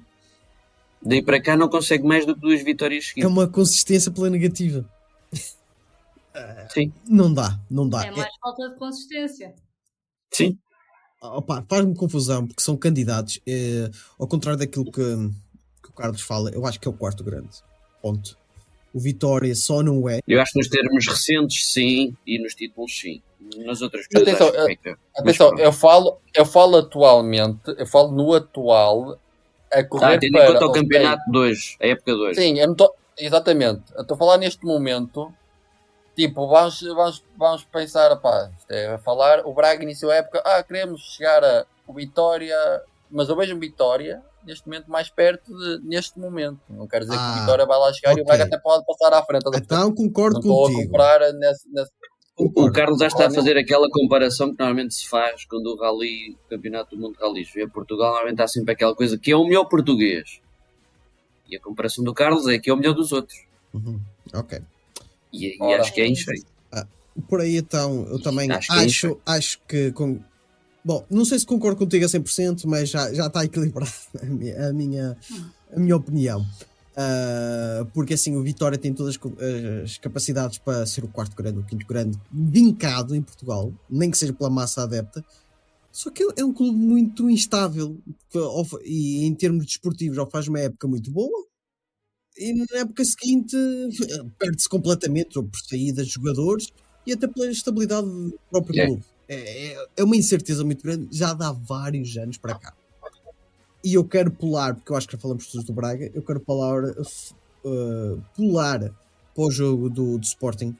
Daí para cá não consegue mais do que duas vitórias É seguidas. uma consistência pela negativa. Sim, Não dá, não dá. É mais falta de consistência. sim. Opa, faz-me confusão porque são candidatos. eh, ao contrário daquilo que, que o Carlos fala, eu acho que é o quarto grande. Ponto. O Vitória só não é. Eu acho que nos termos recentes, sim, e nos títulos, sim. Nas outras coisas, Atenção, acho que Atenção, eu falo, eu falo atualmente, eu falo no atual, a correr Ah, tendo em para. conta o campeonato de hoje, a época de hoje. Sim, eu não tô, exatamente. Eu estou a falar neste momento. Tipo, vamos, vamos, vamos pensar, pá, isto é a falar. O Braga iniciou a época, ah, queremos chegar a o Vitória, mas eu vejo um Vitória neste momento mais perto de, neste momento. Não quero dizer que Ah, o Vitória vai lá chegar e o. Braga até pode passar à frente. Então concordo não estou a contigo. comprar nesse, nesse O. Carlos já está a fazer aquela comparação que normalmente se faz quando o Rally, o Campeonato do Mundo de Rallys vê Portugal, normalmente há sempre aquela coisa que é o melhor português. E a comparação do Carlos é que é o melhor dos outros. Uhum. Ok. E, e Ora. acho que é em cheio. Por aí então, eu também Acho que é acho, acho que. Com... Bom, não sei se concordo contigo a 100%, mas já, já está equilibrado a minha, a minha, a minha opinião. Ah, porque assim, o Vitória tem todas as capacidades para ser o quarto grande, o quinto grande, vincado em Portugal, nem que seja pela massa adepta. Só que é um clube muito instável e em termos desportivos ou faz uma época muito boa e na época seguinte perde-se completamente ou por saídas de jogadores e até pela estabilidade do próprio É. clube. É, é- é uma incerteza muito grande, já dá vários anos para cá. E eu quero pular, porque eu acho que já falamos todos do Braga, eu quero pular, eh, pular para o jogo do, do Sporting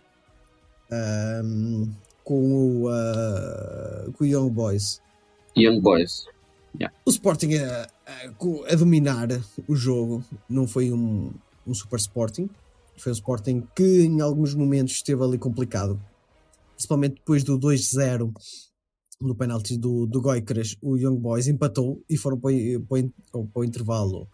ahm, com, o, ah, com o Young Boys. Young Boys. O Sporting a, a- co- a dominar o jogo não foi um, um super Sporting. Foi um Sporting que em alguns momentos esteve ali complicado. Principalmente depois do 2-0 no penalti do, do Goicaras, o Young Boys empatou e foram para, o- para, para o intervalo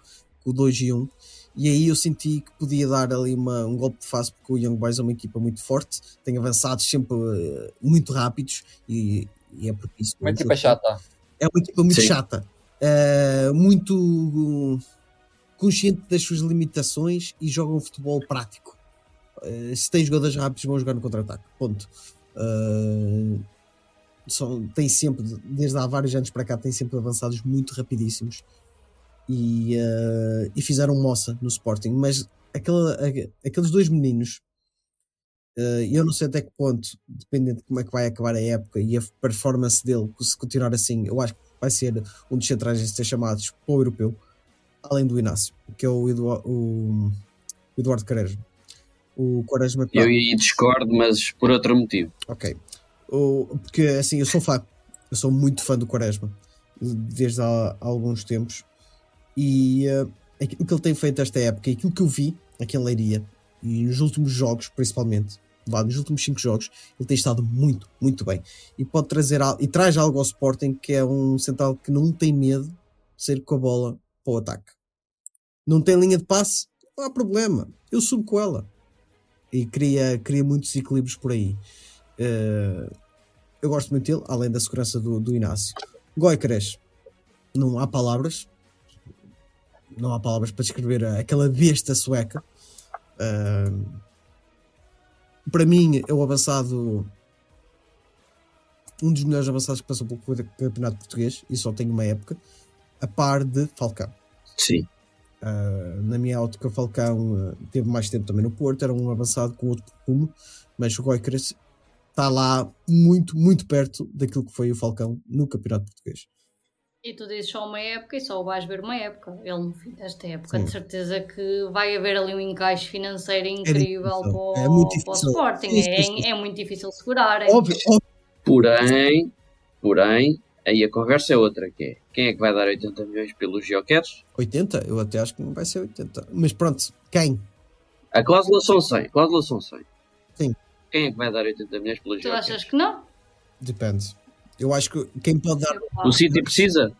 com o 2 e 1. E aí eu senti que podia dar ali uma, um golpe de face, porque o Young Boys é uma equipa muito forte, tem avançados sempre eh, muito rápidos e, e é por isso. Uma equipa jogo- chata. É uma equipa muito Sim. chata, eh, muito uh, consciente das suas limitações e joga um futebol prático. Eh, se tem jogadores rápidos, vão jogar no contra-ataque. Ponto. Eh, são- tem sempre, desde há vários anos para cá, tem sempre avançados muito rapidíssimos e, eh, e fizeram moça no Sporting. Mas aquela- aque- aqueles dois meninos, eh, eu não sei até que ponto, dependendo de como é que vai acabar a época e a performance dele, se continuar assim, eu acho que vai ser um dos centrais a ser chamados para o europeu, além do Inácio, que é o, Edu- o Eduardo Quaresma. O Quaresma Eu aí discordo, mas por outro motivo. Ok. O, porque assim, eu sou fã. Eu sou muito fã do Quaresma. Desde há, há alguns tempos. E eh, aquilo que ele tem feito esta época, e aquilo que eu vi aqui em Leiria, e nos últimos jogos, principalmente, vá, nos últimos cinco jogos, ele tem estado muito, muito bem. E pode trazer e traz algo ao Sporting que é um central que não tem medo de sair com a bola para o ataque. Não tem linha de passe? Não há problema. Eu subo com ela. E cria, cria muitos equilíbrios por aí. Eh, eu gosto muito dele, além da segurança do, do Inácio. Goicares, não há palavras. Não há palavras para descrever aquela besta sueca. Eh, para mim, é o avançado. Um dos melhores avançados que passou pelo campeonato português, e só tem uma época, a par de Falcão. Sim. Uh, na minha ótica, o Falcão uh, teve mais tempo também no Porto, era um avançado com outro perfume, mas o Goicares está lá muito, muito perto daquilo que foi o Falcão no Campeonato Português. E tu dizes só uma época e só vais ver uma época. Ele no fim desta época, Sim. de certeza que vai haver ali um encaixe financeiro incrível difícil, para, o, é muito para o. Sporting. É, sim. é muito difícil segurar. é. Óbvio, óbvio. Porém, porém, aí a conversa é outra, que é quem é que vai dar 80 milhões pelos Jokers? 80, eu até acho que não vai ser 80. Mas pronto, quem? A cláusula são 100, cláusula são 100. Sim. Quem é que vai dar 80 milhões pelos Tu achas que não? Depende. Eu acho que quem pode dar. O City precisa?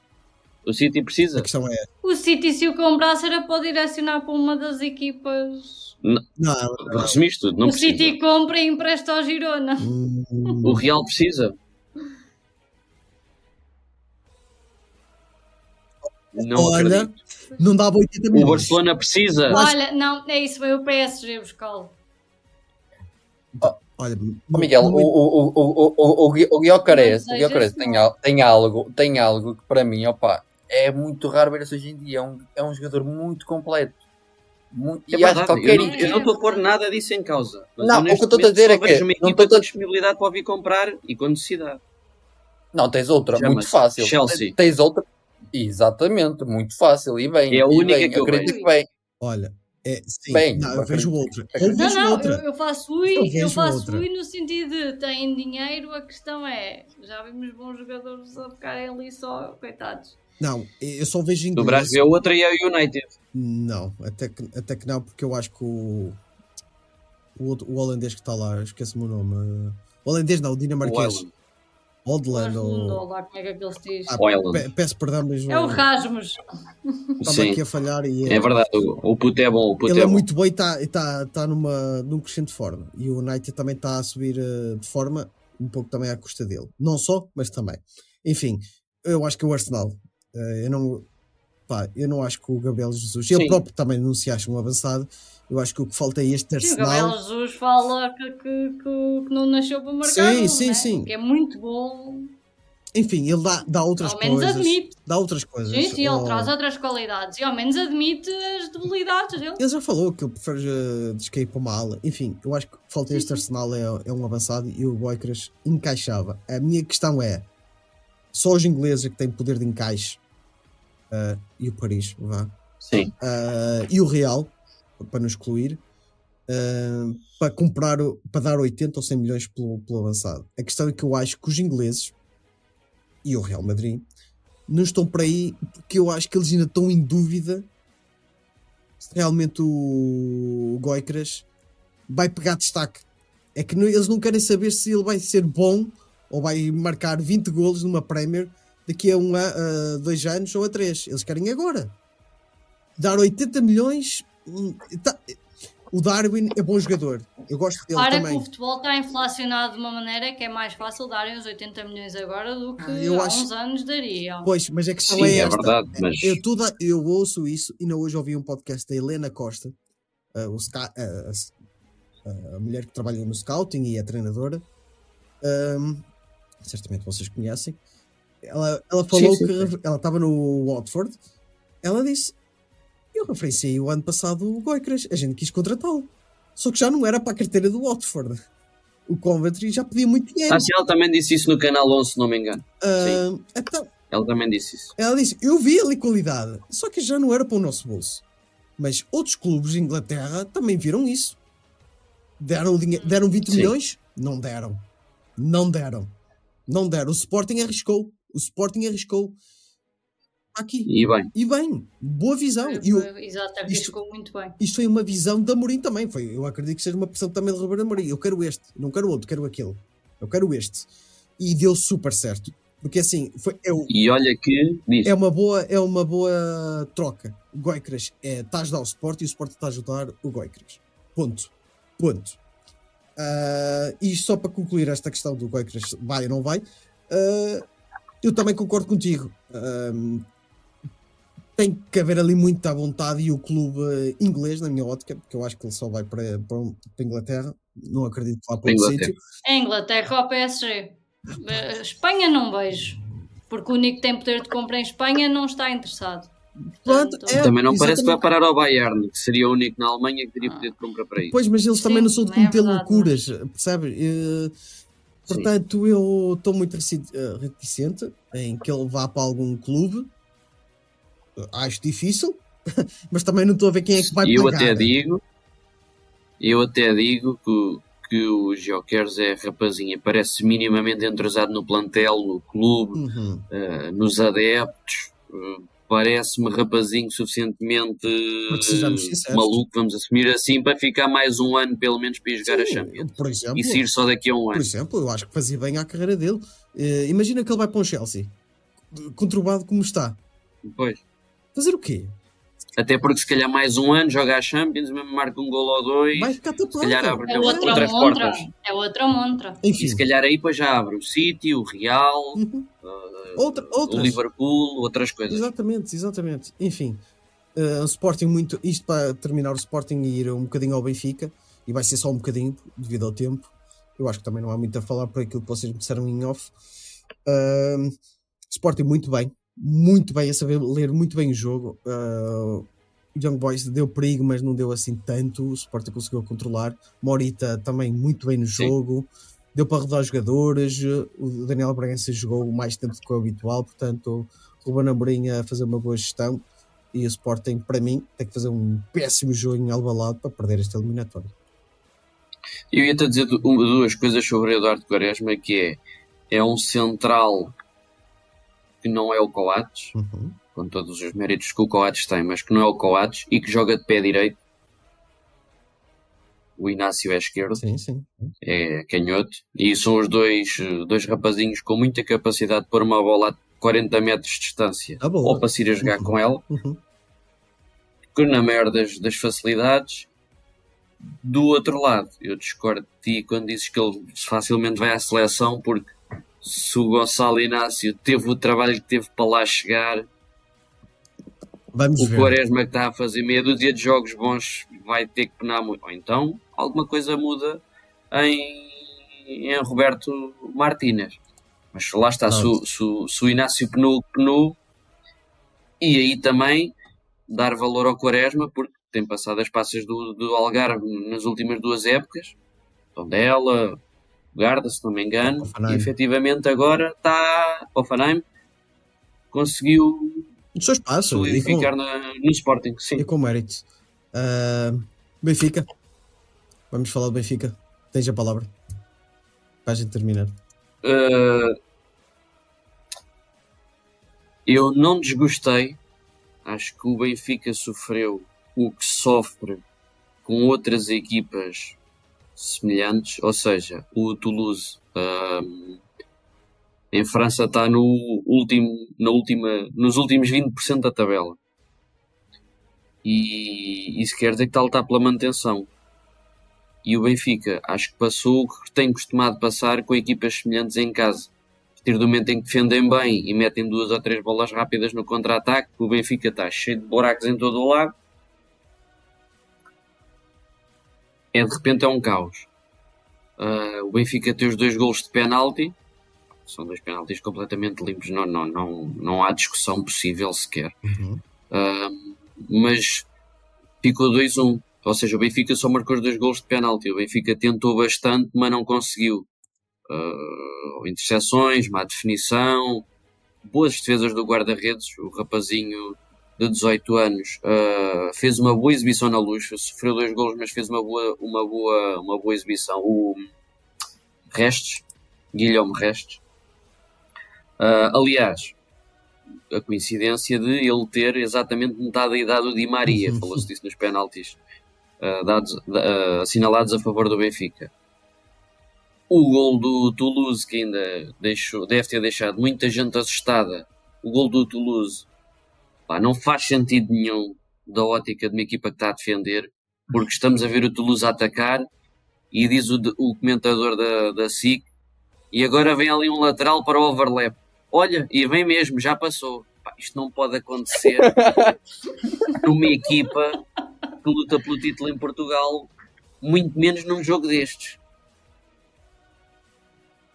O City A precisa? questão é. O City, se o comprasse, era para o direcionar para uma das equipas. Não, Resumiste tudo, não o precisa. City compra e empresta ao Girona. hum, O Real precisa? Não Olha, acredito. não dava 80 O milhões. Barcelona precisa? Olha, não, é isso, foi o PSG buscá-lo. Olha, Miguel, o, o, o, o, o, o, Gui- o Guiocares, Guiocares assim. tem, tem, algo, tem algo que para mim, opa, é muito raro ver isso hoje em dia. É um, é um jogador muito completo. Muito, É e acho que verdade, eu, não, eu não estou a pôr nada disso em causa. Mas Não, o que eu estou a dizer é que não estou a- disponibilidade para vir comprar e com necessidade. Não, tens outra, muito fácil. Chelsea. Tens outra, exatamente, muito fácil. E bem, É a e única bem, que eu acredito bem. olha, é, sim, Bem, não, eu vejo outra. Ou acredito- Não, vejo não, outra. eu, eu faço ui, Eu eu, vejo faço outra. ui no sentido de têm dinheiro, a questão é, já vimos bons jogadores a ficarem ali só, coitados. Não, eu só vejo Do inglês. Brasil é outra e é o United. Não, até que, até que não, porque eu acho que o, o, outro- o holandês que está lá, esqueci-me o nome. O holandês não, o O dinamarquês. Island. Odland ou. lá como é que aquilo se diz. Ah, Peço perdão, mas É o Rasmus. estava Sim, aqui a falhar e é verdade. O, o puto é bom. O puto Ele é, é muito bom e está tá, tá numa, num crescente forma. E o United também está a subir eh, de forma, um pouco também à custa dele. Não só, mas também. Enfim, eu acho que o Arsenal, eh, eu não. Pá, eu não acho que o Gabriel Jesus, ele Sim. próprio também não se acha um avançado. Eu acho que o que falta é este Sim, o Gabriel Arsenal. Jesus fala que, que, que, que não nasceu para marcar Sim, gol, sim, né? sim. Que é muito bom. enfim, ele dá, dá outras Ao menos coisas. admite. Dá outras coisas. Sim, sim, ele Oh, traz outras qualidades e ao menos admite as debilidades dele. Ele já falou que ele prefere uh, descair para uma ala. Enfim, eu acho que falta este Arsenal é, é um avançado e o Boicras encaixava. A minha questão é: só os ingleses é que têm poder de encaixe uh, e o Paris, vá. Sim. Uh, e o Real, para nos excluir, uh, para comprar, para dar 80 ou 100 milhões pelo, pelo avançado. A questão é que eu acho que os ingleses e o Real Madrid não estão por aí porque eu acho que eles ainda estão em dúvida se realmente o Goicras vai pegar destaque. É que não- eles não querem saber se ele vai ser bom ou vai marcar 20 golos numa Premier daqui a, um, a, a dois anos ou a três. Eles querem agora. Dar 80 milhões. Tá- o Darwin é bom jogador. Eu gosto dele Para também. que o futebol está inflacionado de uma maneira que é mais fácil darem os 80 milhões agora do que Ah, eu há acho- uns anos dariam. Pois, mas a questão Sim, é é esta. verdade, mas- Eu, tudo, eu ouço isso e ainda hoje ouvi um podcast da Helena Costa, uh, o uh, a, a mulher que trabalha no scouting e é treinadora. Um, certamente vocês conhecem. Ela, ela falou sim, que sim. ela estava no Watford. Ela disse: Eu referenciei o ano passado o Goicras, a gente quis contratá-lo. Só que já não era para a carteira do Watford. O Coventry já pedia muito dinheiro. Ah, sim, ela também disse isso no canal 11, se não me engano. Ah, então, Ela também disse isso. ela disse: Eu vi ali qualidade, só que já não era para o nosso bolso. Mas outros clubes de Inglaterra também viram isso. Deram, deram 20 Sim. milhões? Não deram. Não deram. Não deram. O Sporting arriscou. O Sporting arriscou. Aqui. E bem, E bem, boa visão. Foi- E o- foi- Exato, arriscou muito bem. isto foi uma visão da Amorim também. Foi, eu acredito que seja uma pressão também de Roberto Amorim. Eu quero este, não quero outro, quero aquele. Eu quero este. E deu super certo. Porque assim, foi, é, o- e olha que diz. é uma boa, é uma boa troca. O Goicras é, está a ajudar o Sport e o Sport está a ajudar o Goicras. Ponto. Ponto. Ah, e só para concluir esta questão do Goicras vai ou não vai, ah, eu também concordo contigo. Ah, tem que haver ali muita vontade e o clube eh, inglês, na minha ótica, porque eu acho que ele só vai para, para, para a Inglaterra, não acredito que vá para outro Inglaterra. sítio. É Inglaterra ou PSG. Eh, Espanha não vejo. Porque o único que tem poder de compra em Espanha não está interessado. Portanto, é- Também não parece que vai exatamente. parar ao Bayern, que seria o único na Alemanha que teria poder de compra para isso. Pois, mas eles também Sim, não são de é cometer verdade, loucuras, percebe? Eh, Sim. portanto, eu estou muito eh, reticente em que ele vá para algum clube. Acho difícil, mas também não estou a ver quem é que vai eu pagar. até digo, eu até digo que, o- que o Jokeres é rapazinha, parece minimamente entrosado no plantel, no clube, Uhum. eh, nos adeptos. eh, Parece-me rapazinho suficientemente sinceros. maluco, vamos assumir assim, para ficar mais um ano pelo menos para ir jogar a Sim, Champions. Por exemplo, E sair só daqui a um por ano. exemplo, eu acho que fazia bem à carreira dele. Eh, imagina que ele vai para um Chelsea, conturbado como está. Pois. Fazer o quê? Até porque se calhar mais um ano joga a Champions, mesmo marca um gol ou dois. Vai ficar tapado. calhar abre- É outra outras montra. portas. É outra montra. E Enfim, se calhar aí depois já abre o City, o Real, Uhum. eh, Outra- o. Liverpool, outras coisas. Exatamente, exatamente. Enfim, uh, o Sporting muito. Isto para terminar o Sporting e ir um bocadinho ao Benfica, e vai ser só um bocadinho devido ao tempo. Eu acho que também não há muito a falar por aquilo que vocês me disseram em off. Uh, Sporting muito bem, muito bem, a saber ler muito bem o jogo. Uh, Young Boys deu perigo, mas não deu assim tanto. O Sporting conseguiu controlar. Morita também muito bem no Sim. jogo. Deu para rodar jogadores. O Daniel Bragança jogou mais tempo do que o habitual, portanto, o Ruben Amorim a fazer uma boa gestão. E o Sporting, para mim, tem que fazer um péssimo jogo em Alvalade para perder esta eliminatória. Eu ia-te dizer duas coisas sobre o Eduardo Quaresma, que é, é um central que não é o Coates, Uhum. com todos os méritos que o Coates tem, mas que não é o Coates, e que joga de pé direito. O Inácio é esquerdo, Sim, sim. é canhoto, e são os dois, dois rapazinhos com muita capacidade de pôr uma bola a 40 metros de distância, Ah, ou para se ir a jogar Uhum. com ela, Uhum. que na maior das, das facilidades. Do outro lado, eu discordo de ti quando dizes que ele facilmente vai à seleção, porque se o Gonçalo Inácio teve o trabalho que teve para lá chegar, Vamos o ver. Quaresma que está a fazer meia dúzia de jogos bons vai ter que penar muito. Ou então alguma coisa muda em, em Roberto Martínez. Mas lá está, se, se, se o Inácio penou, penou, e aí também dar valor ao Quaresma, porque tem passado as passas do, do Algarve nas últimas duas épocas, Tondela, Garda, se não me engano, Hoffenheim. e efetivamente agora está Hoffenheim, conseguiu O seu espaço e com, solidificar na- no Sporting, sim. e com mérito. Ah, Benfica. Vamos falar do Benfica. Tens a palavra. Para a gente terminar. Uh, eu não desgostei. Acho que o Benfica sofreu o que sofre com outras equipas semelhantes, ou seja, o Toulouse um, em França está no último, na última, nos últimos 20% da tabela. E isso quer dizer que está a lutar pela manutenção. E o Benfica, acho que passou o que tem costumado passar com equipas semelhantes em casa. A partir do momento em que defendem bem e metem duas ou três bolas rápidas no contra-ataque, o Benfica está cheio de buracos em todo o lado. É de repente é um caos. Ah, o Benfica tem os dois gols de penalti. São dois penaltis completamente limpos. Não, não, não, não há discussão possível sequer. Uhum. Ah, mas ficou 2-1. Ou seja, o Benfica só marcou os dois gols de penalti. O Benfica tentou bastante, mas não conseguiu. Uh, interseções, má definição, boas defesas do guarda-redes. O rapazinho de 18 anos uh, fez uma boa exibição na luz, sofreu dois gols, mas fez uma boa, uma boa, uma boa exibição. O Restes, Guilherme Restes. Uh, aliás, a coincidência de ele ter exatamente metade da idade do Di Maria, falou-se disso nos penaltis uh, dados, uh, assinalados a favor do Benfica. O gol do Toulouse, que ainda deixou, deve ter deixado muita gente assustada, o gol do Toulouse pá, não faz sentido nenhum da ótica de uma equipa que está a defender, porque estamos a ver o Toulouse a atacar e diz o, o comentador da, da SIC, e agora vem ali um lateral para o overlap. Olha, e vem mesmo, já passou. Pá, isto não pode acontecer numa equipa que luta pelo título em Portugal, muito menos num jogo destes.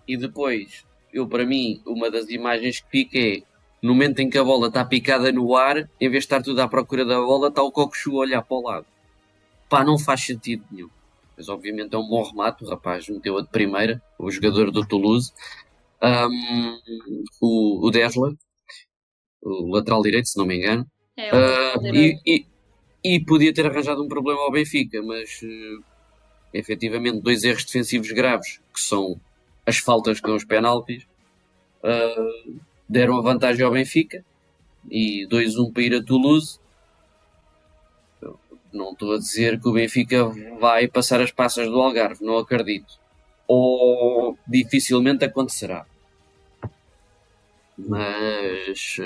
E depois, eu para mim, uma das imagens que fica é no momento em que a bola está picada no ar, em vez de estar tudo à procura da bola, está o Cocochu a olhar para o lado. Pá, não faz sentido nenhum. Mas obviamente é um bom remate, o rapaz meteu-a de primeira, o jogador do Toulouse. Um, o, o Desla, o lateral direito, se não me engano. É, Uh, e, e, e podia ter arranjado um problema ao Benfica, mas uh, efetivamente dois erros defensivos graves, que são as faltas com os penaltis, uh, deram a vantagem ao Benfica e 2-1 para ir a Toulouse. Não estou a dizer que o Benfica vai passar as passas do Algarve, não acredito. Ou dificilmente acontecerá. Mas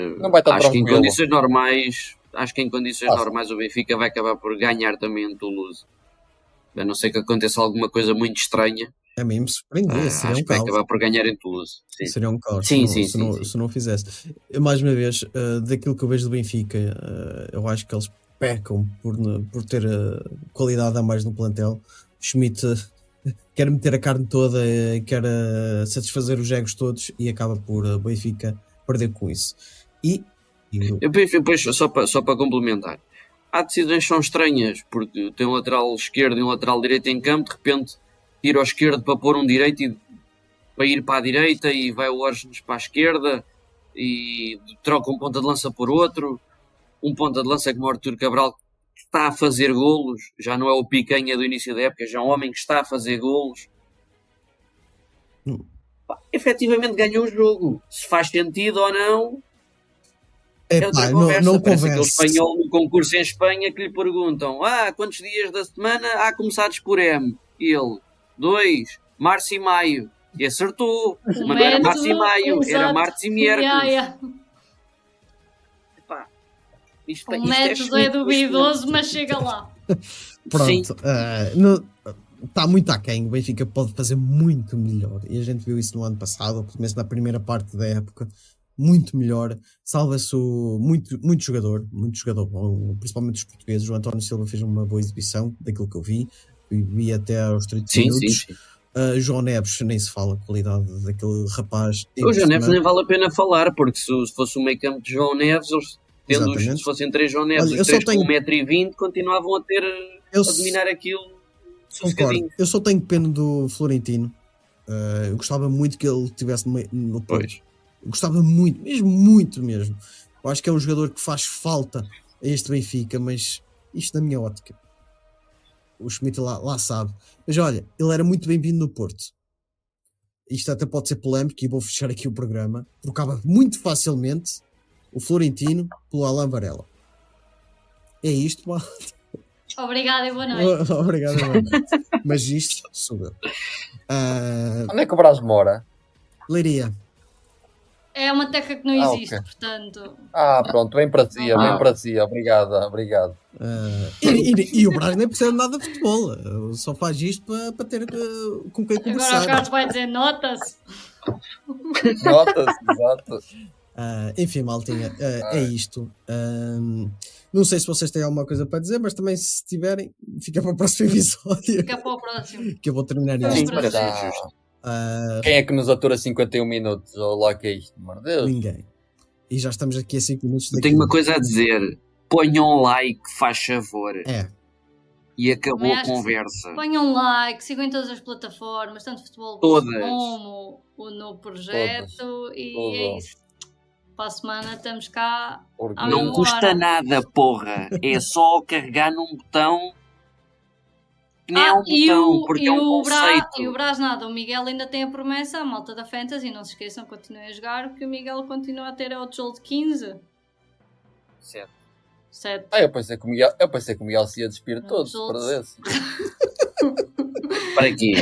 acho que em condições normais, acho que em condições Passa. normais o Benfica vai acabar por ganhar também em Toulouse. A não ser que aconteça alguma coisa muito estranha, A mim me surpreendia. ah, seria acho um que caos. acabar por ganhar em Toulouse. Sim. Seria um caos Sim, se, sim, não, se, não, se não fizesse. Eu, mais uma vez, uh, daquilo que eu vejo do Benfica, uh, eu acho que eles pecam por, por ter uh, qualidade a mais no plantel. Schmidt quer meter a carne toda, quer satisfazer os egos todos e acaba por uh, Benfica perder com isso. E, e Eu, depois, só para só para complementar, há decisões que são estranhas, porque tem um lateral esquerdo e um lateral direito em campo, de repente tira ao esquerdo para pôr um direito e para ir para a direita e vai o Orgens para a esquerda e troca um ponta de lança por outro. Um ponta de lança como o Artur Cabral que está a fazer golos, já não é o picanha do início da época, já é um homem que está a fazer golos. Hum. Pá, Efetivamente ganhou o jogo. Se faz sentido ou não, é outra não, conversa. não Parece aquele espanhol no concurso em Espanha que lhe perguntam: Ah, quantos dias da semana há começados por M? E ele: Dois, março e maio. E acertou. Mas não era março e maio, era exato. março e miércoles. Ya, ya. Pá, isto, O isto método é Schmidt, duvidoso, mas chega lá. Pronto, está muito aquém. O Benfica pode fazer muito melhor. E a gente viu isso no ano passado, ou pelo menos na primeira parte da época. Muito melhor. Salva-se muito, muito jogador, muito jogador bom, principalmente os portugueses. O António Silva fez uma boa exibição daquilo que eu vi. E vi até aos 30 Sim, sim, minutos. sim. Uh, João Neves, nem se fala a qualidade daquele rapaz. O João Neves nem vale a pena falar, porque se, se fosse um meio campo de João Neves, eles, tendo os, se fossem três João Neves, Olha, os três tenho- com 1,20m, continuavam a ter Eu a dominar aquilo Concordo. Eu só tenho pena do Florentino. Uh, eu gostava muito que ele estivesse no, no. Pois. Eu gostava muito, mesmo muito mesmo. Eu acho que é um jogador que faz falta a este Benfica, mas isto na minha ótica. O Schmidt lá, lá sabe. Mas olha, ele era muito bem-vindo no Porto. Isto até pode ser polémico e vou fechar aqui o programa. Trocava muito facilmente o Florentino pelo Alain Varela. É isto, mal. Obrigada e boa noite. Obrigado, mano. Mas isto sou eu. Ah, Onde é que o Brás mora? Leiria. É uma terra que não Ah, existe, ok. portanto. Ah, pronto, bem para si, Ah. bem para si. Obrigado, obrigado. Ah, e, e- e o Braga nem percebe nada de futebol. ah, Só faz isto para, para ter ah, com quem Agora o conversar. Carlos vai dizer notas. Nota-se, exato. Ah, enfim, maltinha, ah, é isto. Ah, não sei se vocês têm alguma coisa para dizer, mas também se tiverem, fica para o próximo episódio Fica para o próximo. que eu vou terminar Sim, isto. para Ah, Quem é que nos atura 51 minutos? Ou lá que é isto, meu Deus. ninguém. E já estamos aqui a 5 minutos. Eu tenho uma coisa a dizer. Ponham um like, faz favor. É, E acabou a conversa. Ponham um like, sigam em todas as plataformas, tanto futebol Todas. como o no projeto. E Todas. é isso. Para a semana estamos cá. Não custa nada, porra. É só carregar num botão. Que é um Ah, e botão, o, porque e é um Bra- e o Brás nada, o Miguel ainda tem a promessa, a malta da Fantasy, não se esqueçam, continuem a jogar, porque o Miguel continua a ter a outro jogo de 15, Certo. 7. Ah, eu pensei que o Miguel, eu pensei que o Miguel se ia despir de todos, se Todos. perdesse. Para quê?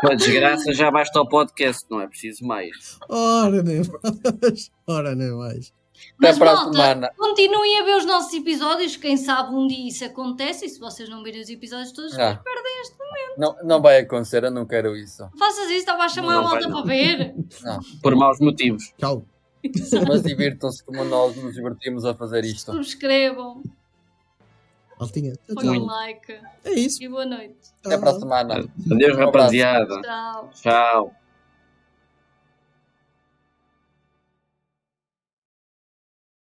Para desgraça já basta o podcast, não é preciso mais. ora nem mais. Ora nem mais. Até Mas para a malta, semana. continuem a ver os nossos episódios, quem sabe um dia isso acontece, e se vocês não virem os episódios todos, Ah. perdem este. Não, não vai acontecer, eu não quero isso. Faças isso, estava a chamar Não a vai, malta não. para ver. Por maus motivos. Tchau. Mas divirtam-se como nós nos divertimos a fazer isto. Subscrevam. Tchau, ponham tchau. like É isso. e boa noite. Até para a semana. Adeus, Um rapaziada. Tchau. Tchau.